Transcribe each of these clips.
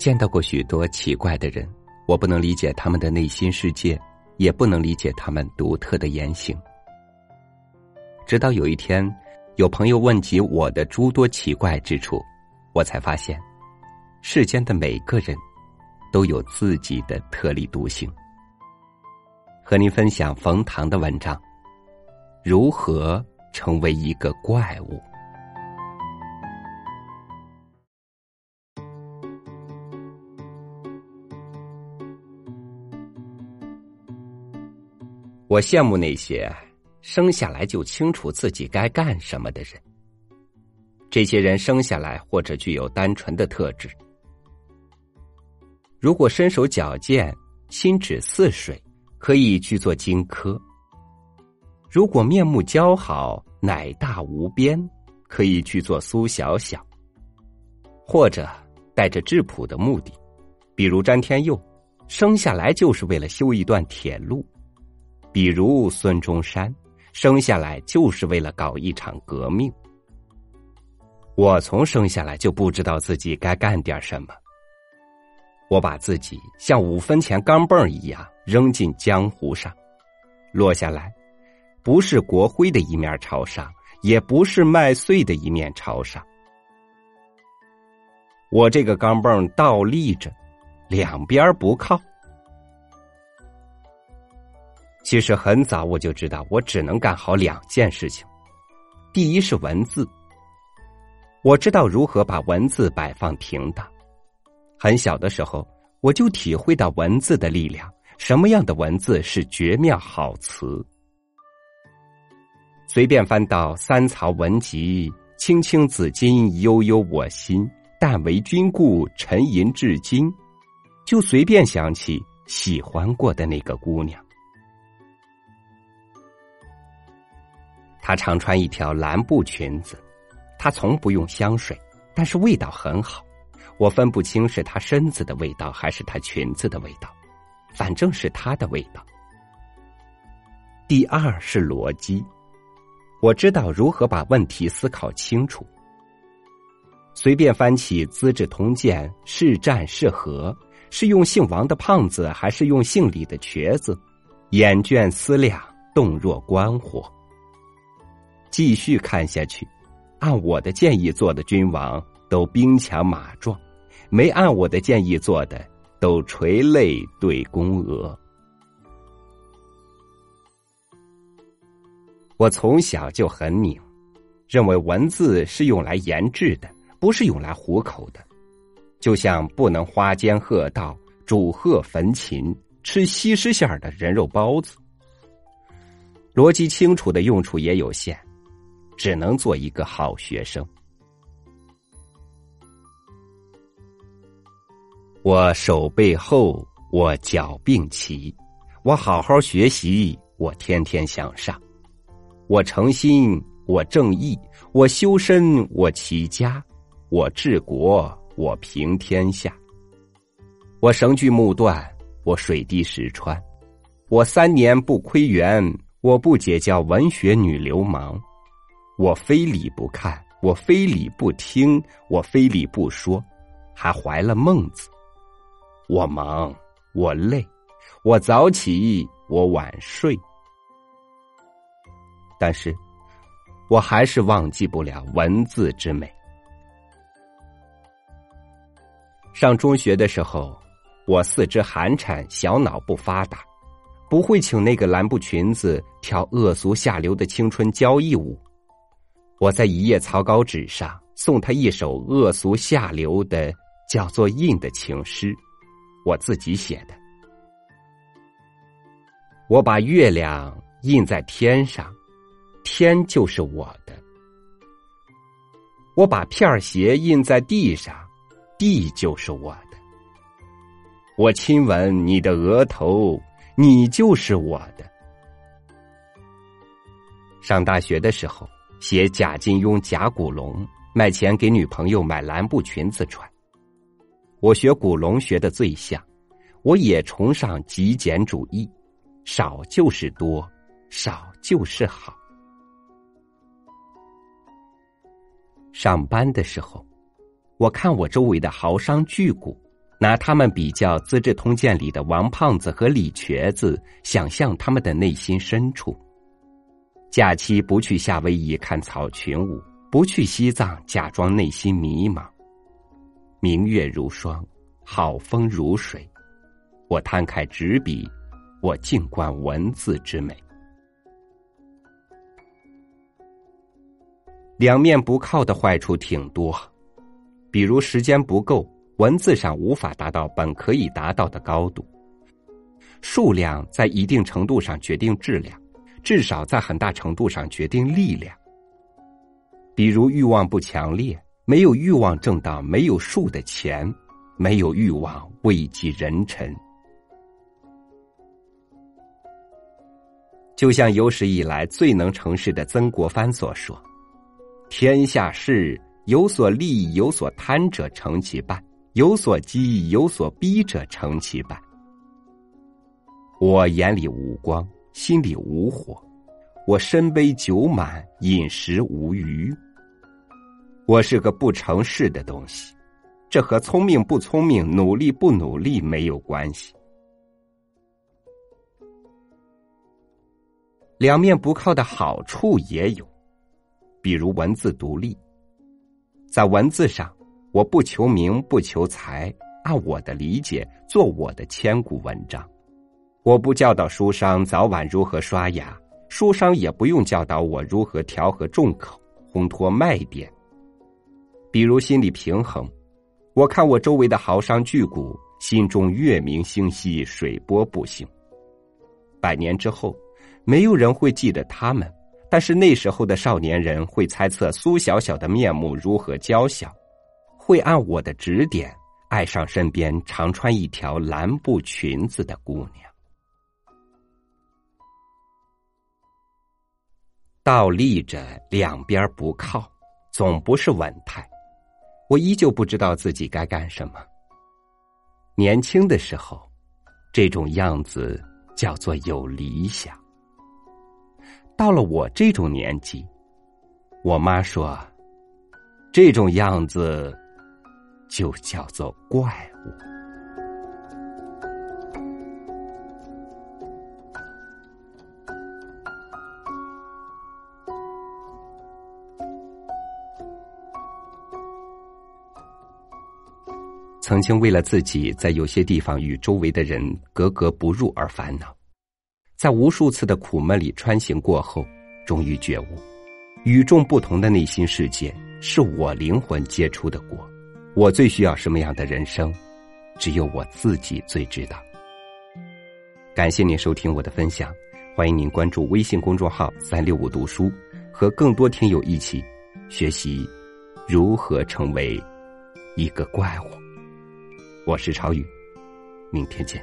见到过许多奇怪的人，我不能理解他们的内心世界，也不能理解他们独特的言行。直到有一天，有朋友问及我的诸多奇怪之处，我才发现，世间的每个人都有自己的特立独行。和您分享冯唐的文章：如何成为一个怪物。我羡慕那些生下来就清楚自己该干什么的人。这些人生下来或者具有单纯的特质。如果身手矫健、心指似水，可以去做荆轲；如果面目姣好、奶大无边，可以去做苏小小；或者带着质朴的目的，比如詹天佑，生下来就是为了修一段铁路。比如孙中山生下来就是为了搞一场革命，我从生下来就不知道自己该干点什么。我把自己像五分钱钢镚一样扔进江湖上，落下来，不是国徽的一面朝上，也不是麦穗的一面朝上。我这个钢镚倒立着，两边不靠。其实很早我就知道，我只能干好两件事情。第一是文字，我知道如何把文字摆放平当。很小的时候，我就体会到文字的力量，什么样的文字是绝妙好词。随便翻到三曹文集，青青子衿，悠悠我心。但为君故，沉吟至今，就随便想起喜欢过的那个姑娘。她常穿一条蓝布裙子，她从不用香水，但是味道很好。我分不清是她身子的味道还是她裙子的味道，反正是她的味道。第二是逻辑，我知道如何把问题思考清楚。随便翻起《资治通鉴》，是战是和，是用姓王的胖子还是用姓李的瘸子？眼倦思量，动若观火。继续看下去，按我的建议做的君王都兵强马壮，没按我的建议做的都垂泪对宫娥。我从小就很拧，认为文字是用来研制的，不是用来糊口的。就像不能花间鹤道、煮鹤焚琴、吃西施馅儿的人肉包子。逻辑清楚的用处也有限。只能做一个好学生。我手背厚，我脚并齐，我好好学习，我天天向上，我诚心，我正义，我修身，我齐家，我治国，我平天下。我绳锯木断，我水滴石穿，我三年不窥园，我不结交文学女流氓。我非礼不看，我非礼不听，我非礼不说，还怀了孟子。我忙，我累，我早起，我晚睡，但是我还是忘记不了文字之美。上中学的时候，我四肢寒颤，小脑不发达，不会请那个蓝布裙子跳恶俗下流的青春交谊舞。我在一页草稿纸上送他一首恶俗下流的叫做“印”的情诗，我自己写的。我把月亮印在天上，天就是我的；我把片儿鞋印在地上，地就是我的；我亲吻你的额头，你就是我的。上大学的时候。写贾金庸、贾古龙卖钱给女朋友买蓝布裙子穿。我学古龙学的最像，我也崇尚极简主义，少就是多，少就是好。上班的时候，我看我周围的豪商巨贾，拿他们比较《资治通鉴》里的王胖子和李瘸子，想象他们的内心深处。假期不去夏威夷看草裙舞，不去西藏假装内心迷茫。明月如霜，好风如水，我摊开纸笔，我静观文字之美。两面不靠的坏处挺多，比如时间不够，文字上无法达到本可以达到的高度。数量在一定程度上决定质量，至少在很大程度上决定力量。比如欲望不强烈，没有欲望挣到没有数的钱，没有欲望位极人臣。就像有史以来最能成事的曾国藩所说。天下事有所利有所贪者成其败，有所激有所逼者成其败。我眼里无光，心里无火，我身杯酒满，饮食无余。我是个不成事的东西，这和聪明不聪明、努力不努力没有关系。两面不靠的好处也有。比如文字独立，在文字上，我不求名不求财，按我的理解做我的千古文章。我不教导书商早晚如何刷牙，书商也不用教导我如何调和重口，烘托卖点。比如心理平衡，我看我周围的豪商巨贾，心中月明星稀，水波不兴。百年之后，没有人会记得他们。但是那时候的少年人会猜测苏小小的面目如何娇小，会按我的指点爱上身边常穿一条蓝布裙子的姑娘。倒立着两边不靠，总不是稳态。我依旧不知道自己该干什么。年轻的时候，这种样子叫做有理想。到了我这种年纪，我妈说：“这种样子就叫做怪物。”曾经为了自己在有些地方与周围的人格格不入而烦恼。在无数次的苦闷里穿行过后，终于觉悟，与众不同的内心世界是我灵魂结出的果。我最需要什么样的人生，只有我自己最知道。感谢您收听我的分享，欢迎您关注微信公众号“三六五读书”，和更多听友一起学习如何成为一个怪物。我是朝宇，明天见。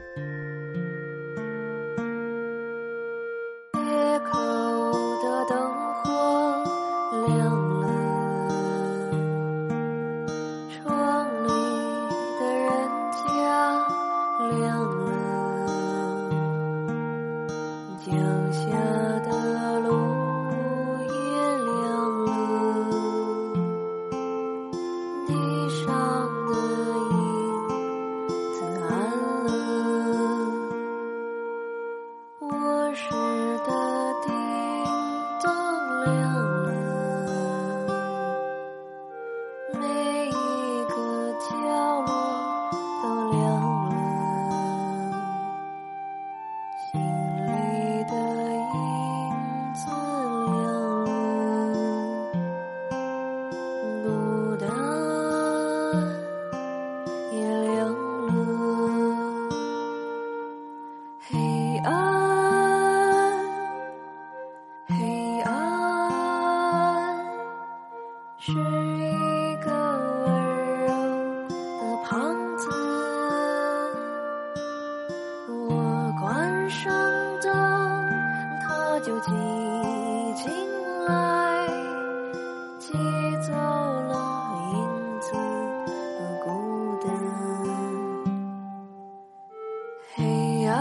你进来，借走了影子和孤单。黑暗。